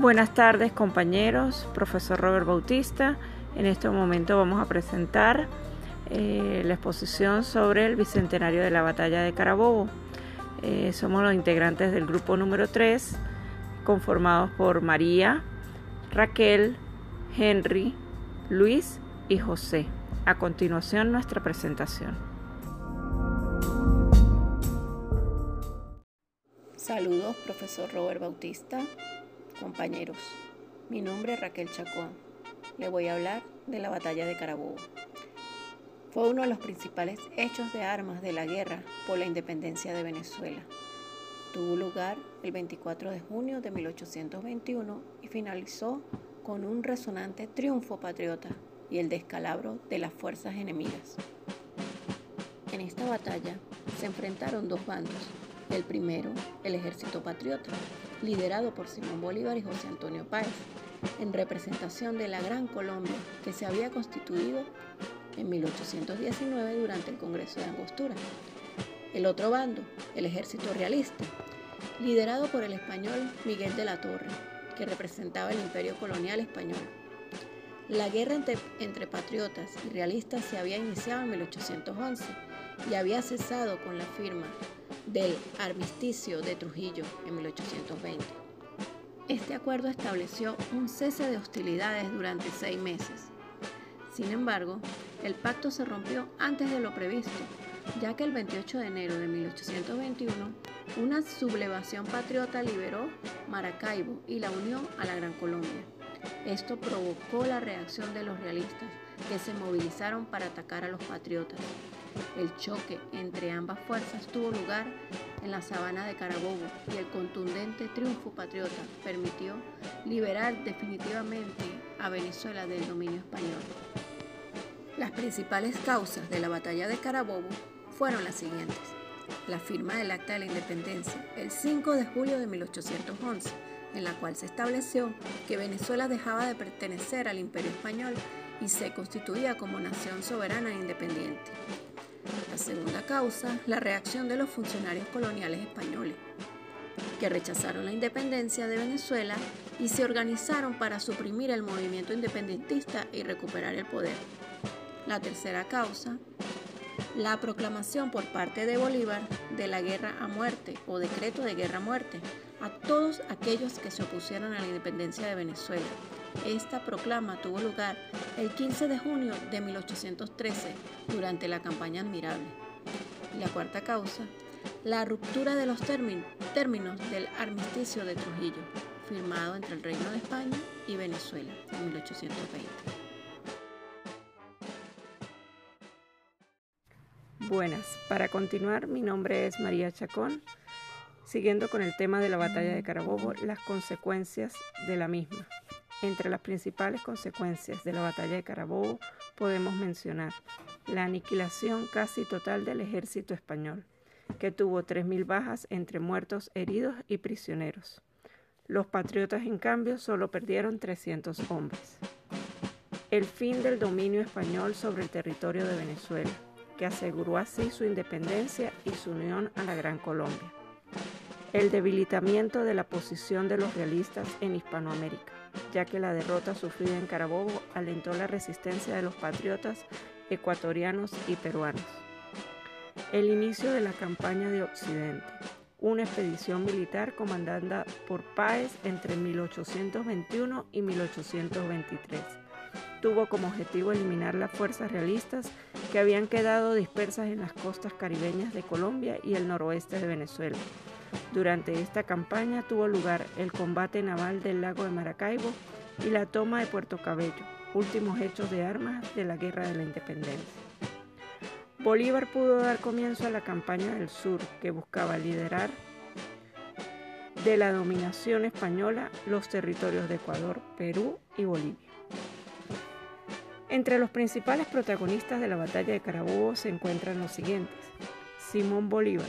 Buenas tardes compañeros, profesor Robert Bautista. En este momento vamos a presentar eh, la exposición sobre el Bicentenario de la Batalla de Carabobo. Eh, somos los integrantes del grupo número 3, conformados por María, Raquel, Henry, Luis y José. A continuación nuestra presentación. Saludos, profesor Robert Bautista, compañeros. Mi nombre es Raquel Chacón. Le voy a hablar de la batalla de Carabobo. Fue uno de los principales hechos de armas de la guerra por la independencia de Venezuela. Tuvo lugar el 24 de junio de 1821 y finalizó con un resonante triunfo patriota y el descalabro de las fuerzas enemigas. En esta batalla se enfrentaron dos bandos. El primero, el ejército patriota, liderado por Simón Bolívar y José Antonio Páez, en representación de la Gran Colombia que se había constituido en 1819 durante el Congreso de Angostura. El otro bando, el ejército realista, liderado por el español Miguel de la Torre, que representaba el imperio colonial español. La guerra entre, patriotas y realistas se había iniciado en 1811 y había cesado con la firma del armisticio de Trujillo en 1820. Este acuerdo estableció un cese de hostilidades durante seis meses. Sin embargo, el pacto se rompió antes de lo previsto, ya que el 28 de enero de 1821 una sublevación patriota liberó Maracaibo y la unió a la Gran Colombia. Esto provocó la reacción de los realistas, que se movilizaron para atacar a los patriotas. El choque entre ambas fuerzas tuvo lugar en la sabana de Carabobo y el contundente triunfo patriota permitió liberar definitivamente a Venezuela del dominio español. Las principales causas de la batalla de Carabobo fueron las siguientes. La firma del Acta de la Independencia el 5 de julio de 1811 en la cual se estableció que Venezuela dejaba de pertenecer al Imperio Español y se constituía como nación soberana e independiente. La segunda causa, la reacción de los funcionarios coloniales españoles, que rechazaron la independencia de Venezuela y se organizaron para suprimir el movimiento independentista y recuperar el poder. La tercera causa, la proclamación por parte de Bolívar de la guerra a muerte o decreto de guerra a muerte a todos aquellos que se opusieron a la independencia de Venezuela. Esta proclama tuvo lugar el 15 de junio de 1813 durante la campaña admirable. la cuarta causa, la ruptura de los términos del armisticio de Trujillo, firmado entre el Reino de España y Venezuela en 1820. Buenas, para continuar mi nombre es María Chacón, siguiendo con el tema de la batalla de Carabobo, las consecuencias de la misma. Entre las principales consecuencias de la batalla de Carabobo podemos mencionar la aniquilación casi total del ejército español, que tuvo 3.000 bajas entre muertos, heridos y prisioneros. Los patriotas, en cambio, solo perdieron 300 hombres. El fin del dominio español sobre el territorio de Venezuela que aseguró así su independencia y su unión a la Gran Colombia. El debilitamiento de la posición de los realistas en Hispanoamérica, ya que la derrota sufrida en Carabobo alentó la resistencia de los patriotas ecuatorianos y peruanos. El inicio de la campaña de Occidente, una expedición militar comandada por Páez entre 1821 y 1823 tuvo como objetivo eliminar las fuerzas realistas que habían quedado dispersas en las costas caribeñas de Colombia y el noroeste de Venezuela. Durante esta campaña tuvo lugar el combate naval del lago de Maracaibo y la toma de Puerto Cabello, últimos hechos de armas de la Guerra de la Independencia. Bolívar pudo dar comienzo a la campaña del sur que buscaba liderar de la dominación española los territorios de Ecuador, Perú y Bolivia. Entre los principales protagonistas de la batalla de Carabobo se encuentran los siguientes. Simón Bolívar,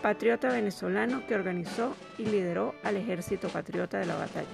patriota venezolano que organizó y lideró al ejército patriota de la batalla.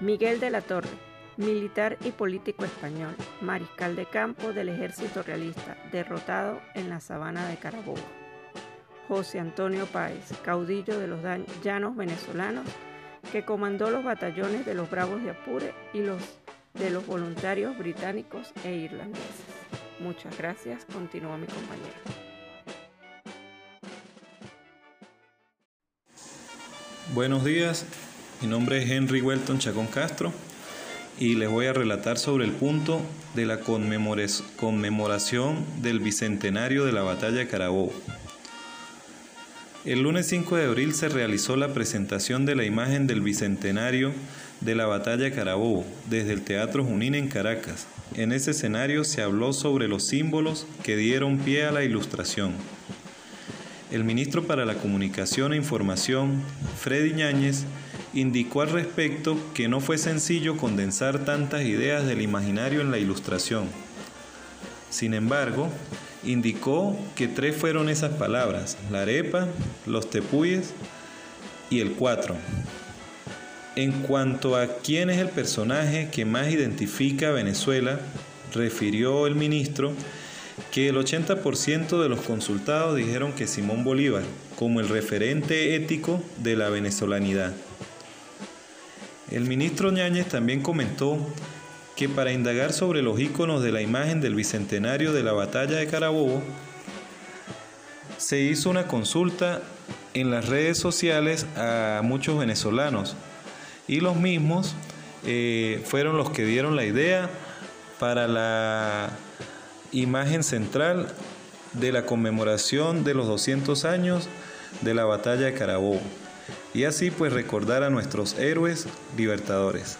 Miguel de la Torre, militar y político español, mariscal de campo del ejército realista, derrotado en la sabana de Carabobo. José Antonio Páez, caudillo de los llanos venezolanos, que comandó los batallones de los Bravos de Apure y los de los voluntarios británicos e irlandeses. Muchas gracias, continúa mi compañero. Buenos días, mi nombre es Henry Welton Chacón Castro y les voy a relatar sobre el punto de la conmemoración del bicentenario de la batalla de Carabobo. El lunes 5 de abril se realizó la presentación de la imagen del bicentenario de la batalla de Carabobo desde el Teatro Junín en Caracas. En ese escenario se habló sobre los símbolos que dieron pie a la ilustración. El ministro para la Comunicación e Información, Freddy Ñáñez, indicó al respecto que no fue sencillo condensar tantas ideas del imaginario en la ilustración. Sin embargo, indicó que tres fueron esas palabras, la arepa, los tepuyes y el cuatro. En cuanto a quién es el personaje que más identifica a Venezuela, refirió el ministro que el 80% de los consultados dijeron que Simón Bolívar como el referente ético de la venezolanidad. El ministro Ñáñez también comentó que para indagar sobre los íconos de la imagen del bicentenario de la batalla de Carabobo, se hizo una consulta en las redes sociales a muchos venezolanos y los mismos eh, fueron los que dieron la idea para la imagen central de la conmemoración de los 200 años de la batalla de Carabobo y así pues recordar a nuestros héroes libertadores.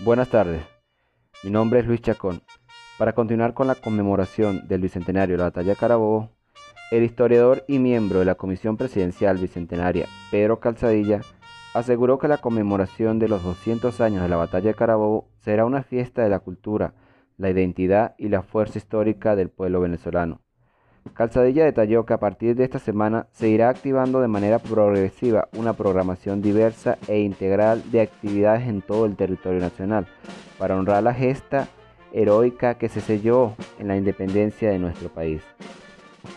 Buenas tardes, mi nombre es Luis Chacón. Para continuar con la conmemoración del Bicentenario de la Batalla de Carabobo, el historiador y miembro de la Comisión Presidencial Bicentenaria, Pedro Calzadilla, aseguró que la conmemoración de los 200 años de la Batalla de Carabobo será una fiesta de la cultura, la identidad y la fuerza histórica del pueblo venezolano. Calzadilla detalló que a partir de esta semana se irá activando de manera progresiva una programación diversa e integral de actividades en todo el territorio nacional para honrar la gesta heroica que se selló en la independencia de nuestro país.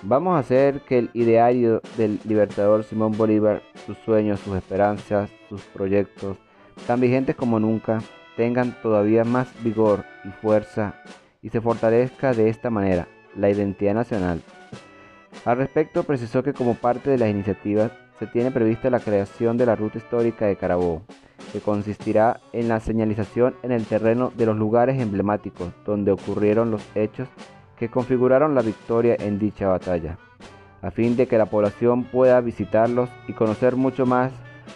Vamos a hacer que el ideario del libertador Simón Bolívar, sus sueños, sus esperanzas, sus proyectos, tan vigentes como nunca, tengan todavía más vigor y fuerza y se fortalezca de esta manera la identidad nacional. Al respecto, precisó que como parte de las iniciativas se tiene prevista la creación de la ruta histórica de Carabobo, que consistirá en la señalización en el terreno de los lugares emblemáticos donde ocurrieron los hechos que configuraron la victoria en dicha batalla, a fin de que la población pueda visitarlos y conocer mucho más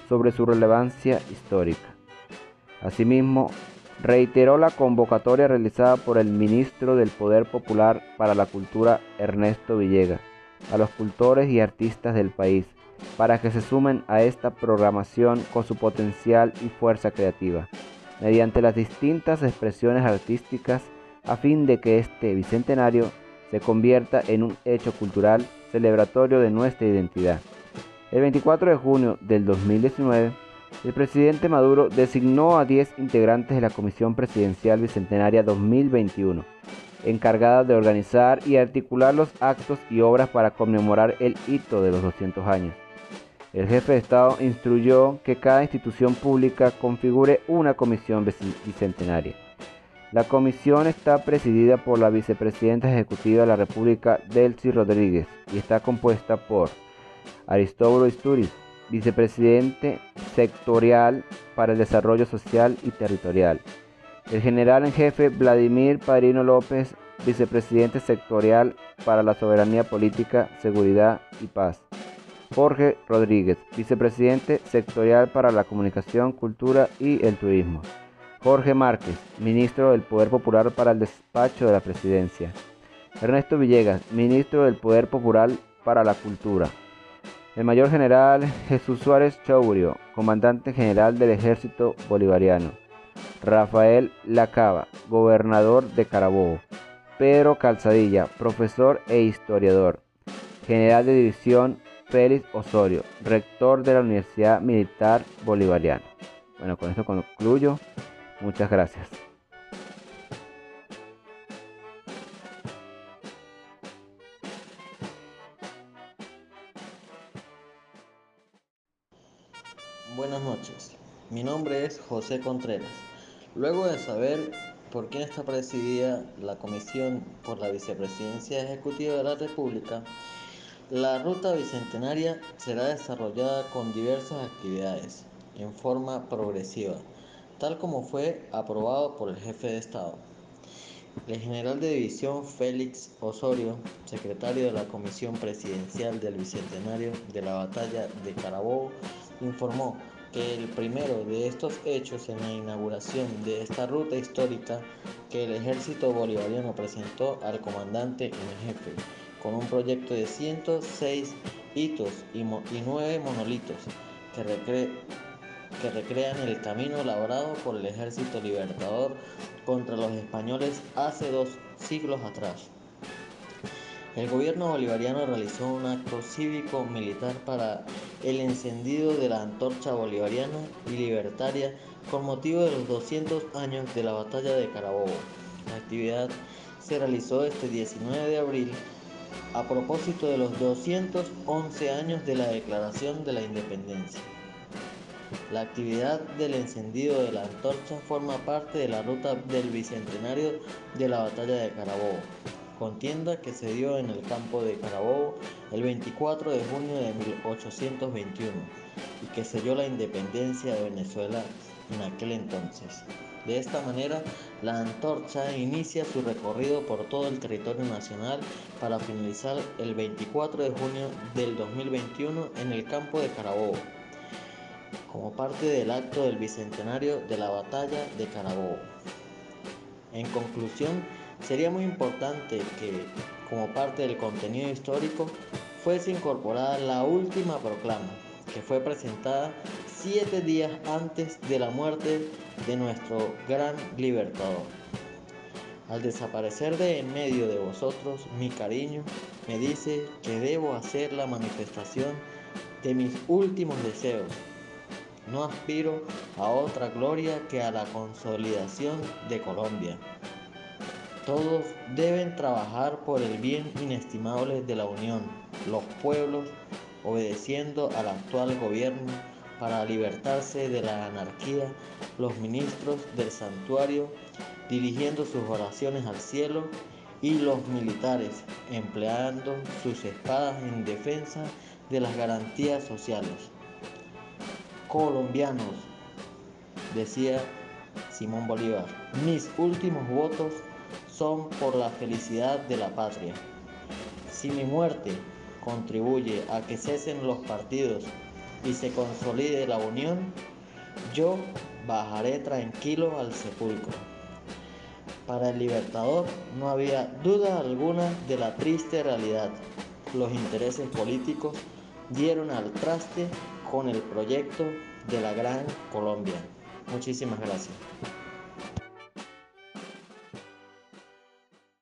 sobre su relevancia histórica. Asimismo, reiteró la convocatoria realizada por el ministro del Poder Popular para la Cultura, Ernesto Villegas, a los cultores y artistas del país para que se sumen a esta programación con su potencial y fuerza creativa, mediante las distintas expresiones artísticas a fin de que este bicentenario se convierta en un hecho cultural celebratorio de nuestra identidad. El 24 de junio del 2019, el presidente Maduro designó a 10 integrantes de la Comisión Presidencial Bicentenaria 2021, encargada de organizar y articular los actos y obras para conmemorar el hito de los 200 años. El jefe de Estado instruyó que cada institución pública configure una comisión bicentenaria. La comisión está presidida por la vicepresidenta ejecutiva de la República, Delcy Rodríguez, y está compuesta por Aristóbulo Isturiz, vicepresidente sectorial para el desarrollo social y territorial. El general en jefe Vladimir Padrino López, vicepresidente sectorial para la soberanía política, seguridad y paz. Jorge Rodríguez, vicepresidente sectorial para la comunicación, cultura y el turismo. Jorge Márquez, ministro del Poder Popular para el despacho de la presidencia. Ernesto Villegas, ministro del Poder Popular para la cultura. El mayor general Jesús Suárez Chaurio, comandante general del ejército bolivariano. Rafael Lacaba, gobernador de Carabobo. Pedro Calzadilla, profesor e historiador. General de división Félix Osorio, rector de la Universidad Militar Bolivariana. Bueno, con esto concluyo. Muchas gracias. Buenas noches, mi nombre es José Contreras. Luego de saber por quién está presidida la Comisión por la Vicepresidencia Ejecutiva de la República, la ruta bicentenaria será desarrollada con diversas actividades en forma progresiva tal como fue aprobado por el jefe de Estado. El general de división Félix Osorio, secretario de la Comisión Presidencial del Bicentenario de la Batalla de Carabobo, informó que el primero de estos hechos en la inauguración de esta ruta histórica que el ejército bolivariano presentó al comandante en jefe, con un proyecto de 106 hitos y, y 9 monolitos que, que recrean el camino labrado por el ejército libertador contra los españoles hace dos siglos atrás. El gobierno bolivariano realizó un acto cívico-militar para el encendido de la antorcha bolivariana y libertaria con motivo de los 200 años de la batalla de Carabobo. La actividad se realizó este 19 de abril a propósito de los 211 años de la Declaración de la Independencia. La actividad del encendido de la antorcha forma parte de la ruta del bicentenario de la batalla de Carabobo contienda que se dio en el campo de Carabobo el 24 de junio de 1821 y que selló la independencia de Venezuela en aquel entonces. De esta manera, la antorcha inicia su recorrido por todo el territorio nacional para finalizar el 24 de junio del 2021 en el campo de Carabobo, como parte del acto del bicentenario de la batalla de Carabobo. En conclusión, Sería muy importante que, como parte del contenido histórico, fuese incorporada la última proclama, que fue presentada siete días antes de la muerte de nuestro gran libertador. Al desaparecer de en medio de vosotros, mi cariño me dice que debo hacer la manifestación de mis últimos deseos. No aspiro a otra gloria que a la consolidación de Colombia. Todos deben trabajar por el bien inestimable de la Unión, los pueblos, obedeciendo al actual gobierno para libertarse de la anarquía, los ministros del santuario dirigiendo sus oraciones al cielo y los militares empleando sus espadas en defensa de las garantías sociales. Colombianos, decía Simón Bolívar, mis últimos votos son por la felicidad de la patria. Si mi muerte contribuye a que cesen los partidos y se consolide la unión, yo bajaré tranquilo al sepulcro. Para el libertador no había duda alguna de la triste realidad. Los intereses políticos dieron al traste con el proyecto de la Gran Colombia. Muchísimas gracias.